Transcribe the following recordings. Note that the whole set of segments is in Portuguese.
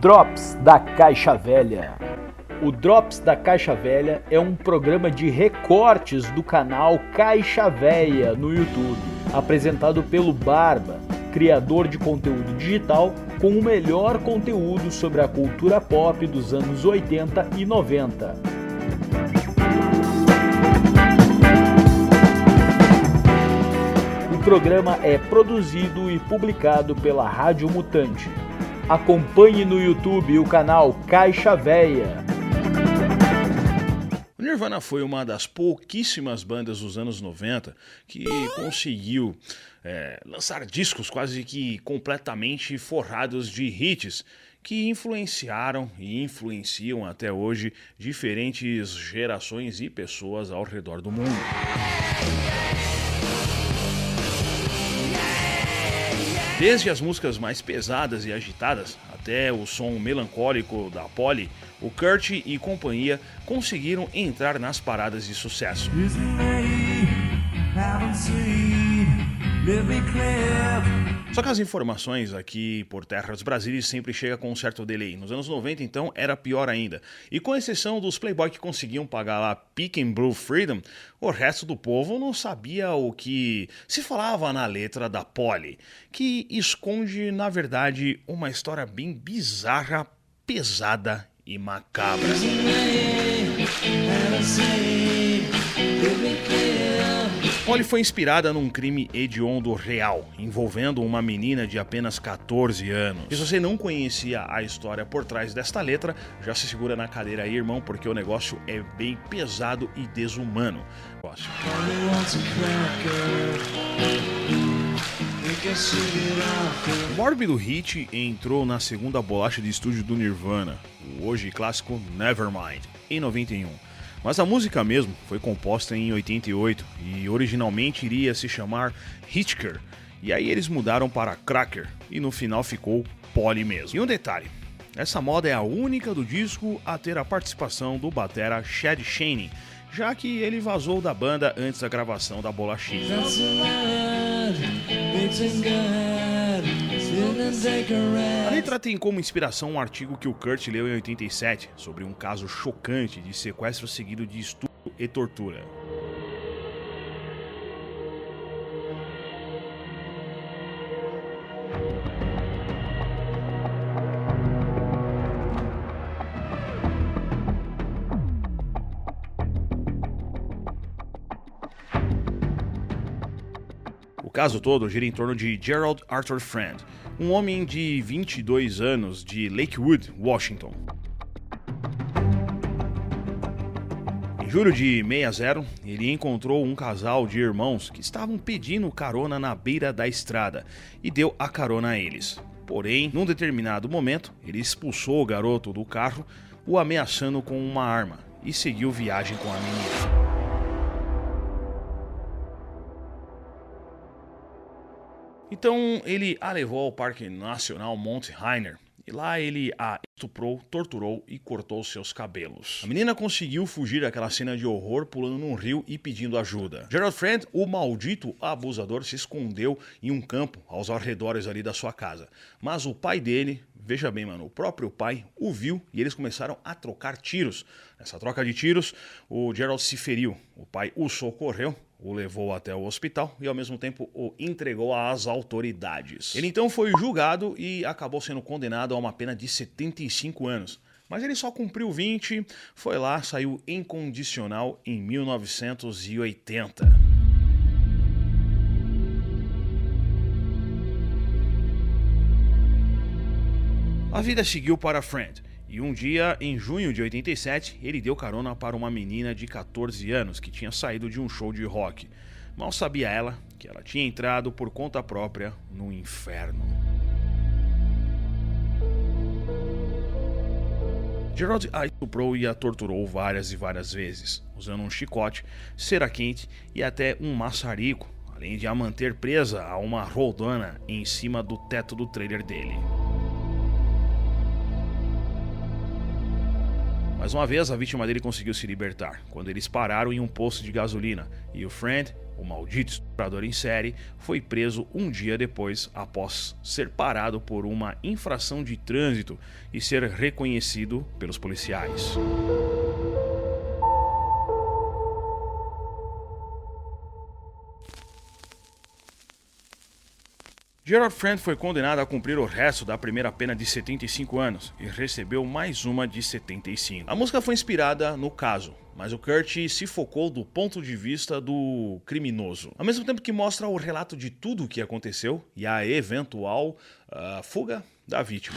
Drops da Caixa Velha. O Drops da Caixa Velha é um programa de recortes do canal Caixa Velha no YouTube, apresentado pelo Barba, criador de conteúdo digital com o melhor conteúdo sobre a cultura pop dos anos 80 e 90. O programa é produzido e publicado pela Rádio Mutante. Acompanhe no YouTube o canal Caixa Véia. O Nirvana foi uma das pouquíssimas bandas dos anos 90 que conseguiu é, lançar discos quase que completamente forrados de hits que influenciaram e influenciam até hoje diferentes gerações e pessoas ao redor do mundo. Desde as músicas mais pesadas e agitadas até o som melancólico da Polly, o Kurt e companhia conseguiram entrar nas paradas de sucesso. Só que as informações aqui por terra dos Brasílias sempre chegam com um certo delay. Nos anos 90, então, era pior ainda. E com exceção dos playboy que conseguiam pagar lá Pick and Blue Freedom, o resto do povo não sabia o que se falava na letra da Polly, que esconde, na verdade, uma história bem bizarra, pesada e macabra. Polly foi inspirada num crime hediondo real, envolvendo uma menina de apenas 14 anos. E se você não conhecia a história por trás desta letra, já se segura na cadeira aí, irmão, porque o negócio é bem pesado e desumano. Mórbido Hit entrou na segunda bolacha de estúdio do Nirvana, o hoje clássico Nevermind, em 91. Mas a música mesmo foi composta em 88 e originalmente iria se chamar Hitchker. E aí eles mudaram para Cracker e no final ficou Polly mesmo. E um detalhe, essa moda é a única do disco a ter a participação do batera Chad Chaney, já que ele vazou da banda antes da gravação da bolachinha. A letra tem como inspiração um artigo que o Kurt leu em 87 sobre um caso chocante de sequestro seguido de estupro e tortura. O caso todo gira em torno de Gerald Arthur Friend, um homem de 22 anos de Lakewood, Washington. Em julho de 60, ele encontrou um casal de irmãos que estavam pedindo carona na beira da estrada e deu a carona a eles. Porém, num determinado momento, ele expulsou o garoto do carro, o ameaçando com uma arma e seguiu viagem com a menina. Então ele a levou ao Parque Nacional Mount Rainier e lá ele a estuprou, torturou e cortou seus cabelos. A menina conseguiu fugir daquela cena de horror pulando num rio e pedindo ajuda. Gerald Friend, o maldito abusador, se escondeu em um campo aos arredores ali da sua casa. Mas o pai dele, veja bem, mano, o próprio pai o viu e eles começaram a trocar tiros. Nessa troca de tiros, o Gerald se feriu. O pai o socorreu, o levou até o hospital e ao mesmo tempo o entregou às autoridades. Ele então foi julgado e acabou sendo condenado a uma pena de 75 anos. Mas ele só cumpriu 20, foi lá, saiu incondicional em 1980. A vida seguiu para Friend. E um dia, em junho de 87, ele deu carona para uma menina de 14 anos que tinha saído de um show de rock. Mal sabia ela que ela tinha entrado por conta própria no inferno. Gerald a estuprou e a torturou várias e várias vezes, usando um chicote, cera quente e até um maçarico, além de a manter presa a uma roldana em cima do teto do trailer dele. Mais uma vez, a vítima dele conseguiu se libertar quando eles pararam em um posto de gasolina e o Friend o maldito estuprador em série, foi preso um dia depois após ser parado por uma infração de trânsito e ser reconhecido pelos policiais. Gerard Friend foi condenado a cumprir o resto da primeira pena de 75 anos e recebeu mais uma de 75. A música foi inspirada no caso, mas o Kurt se focou do ponto de vista do criminoso. Ao mesmo tempo que mostra o relato de tudo o que aconteceu e a eventual uh, fuga da vítima.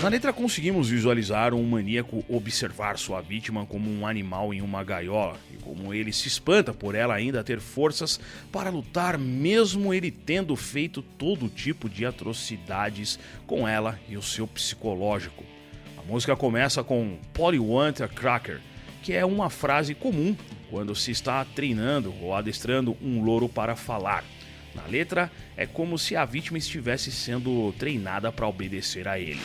Na letra conseguimos visualizar um maníaco observar sua vítima como um animal em uma gaiola e como ele se espanta por ela ainda ter forças para lutar, mesmo ele tendo feito todo tipo de atrocidades com ela e o seu psicológico. A música começa com Polly Want a Cracker, que é uma frase comum quando se está treinando ou adestrando um louro para falar. Na letra, é como se a vítima estivesse sendo treinada para obedecer a ele.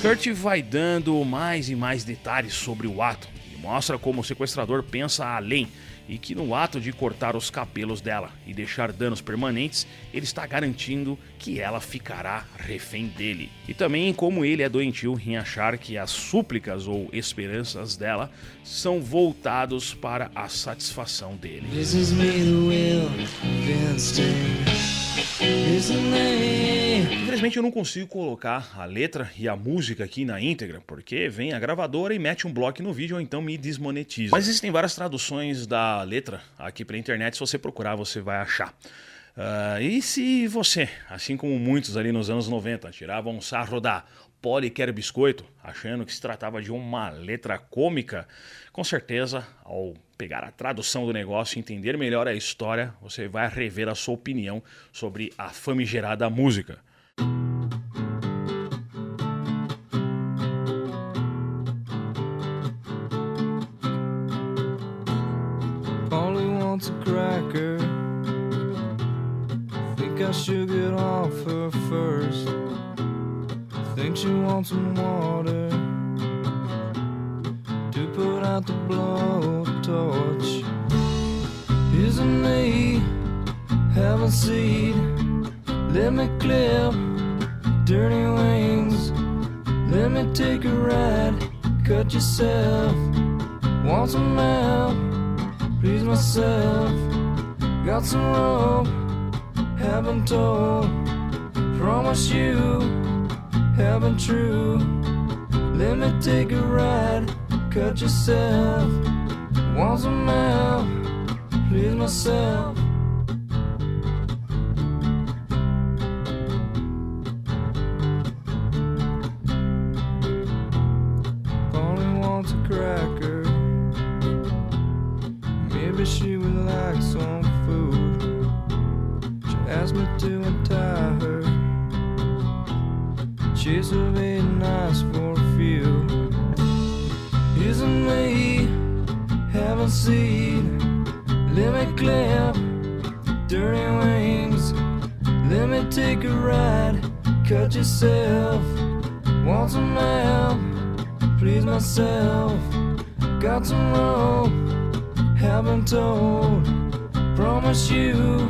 Kurt vai dando mais e mais detalhes sobre o ato mostra como o sequestrador pensa além e que no ato de cortar os cabelos dela e deixar danos permanentes, ele está garantindo que ela ficará refém dele. E também como ele é doentio em achar que as súplicas ou esperanças dela são voltados para a satisfação dele. Infelizmente eu não consigo colocar a letra e a música aqui na íntegra, porque vem a gravadora e mete um bloco no vídeo ou então me desmonetiza. Mas existem várias traduções da letra aqui pela internet, se você procurar você vai achar. Uh, e se você, assim como muitos ali nos anos 90, tiravam um sarro da Polly quer biscoito, achando que se tratava de uma letra cômica, com certeza, ao pegar a tradução do negócio e entender melhor a história, você vai rever a sua opinião sobre a famigerada música. Only wants a cracker. Think I should get off her first. Think she wants some water to put out the blowtorch. Isn't me have a seat? Let me clip dirty wings. Let me take a ride. Cut yourself. Want some help? Please myself. Got some rope. Haven't told. Promise you. Haven't true. Let me take a ride. Cut yourself. Once a man, please myself. Only wants a cracker. Maybe she would like some food. She asked me to untie her. She's a very nice for yourself. Want some help? Please myself. Got some rope, haven't told. Promise you,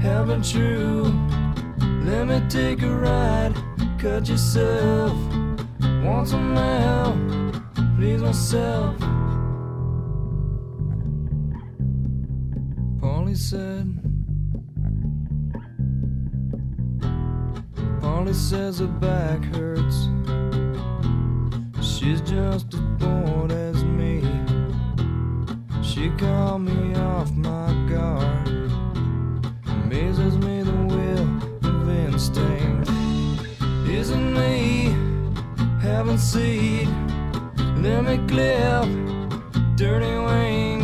haven't true. Let me take a ride, cut yourself. Want some help? Please myself. Polly said. Molly says her back hurts. She's just as bored as me. She called me off my guard. Amazes me the will of instinct. Isn't me having seed? Let me clip dirty wings.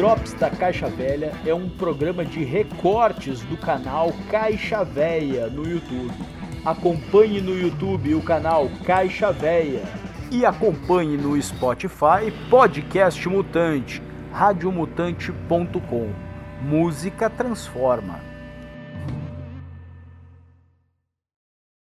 Drops da Caixa Velha é um programa de recortes do canal Caixa Velha no YouTube. Acompanhe no YouTube o canal Caixa Velha e acompanhe no Spotify Podcast Mutante, radiomutante.com. Música transforma.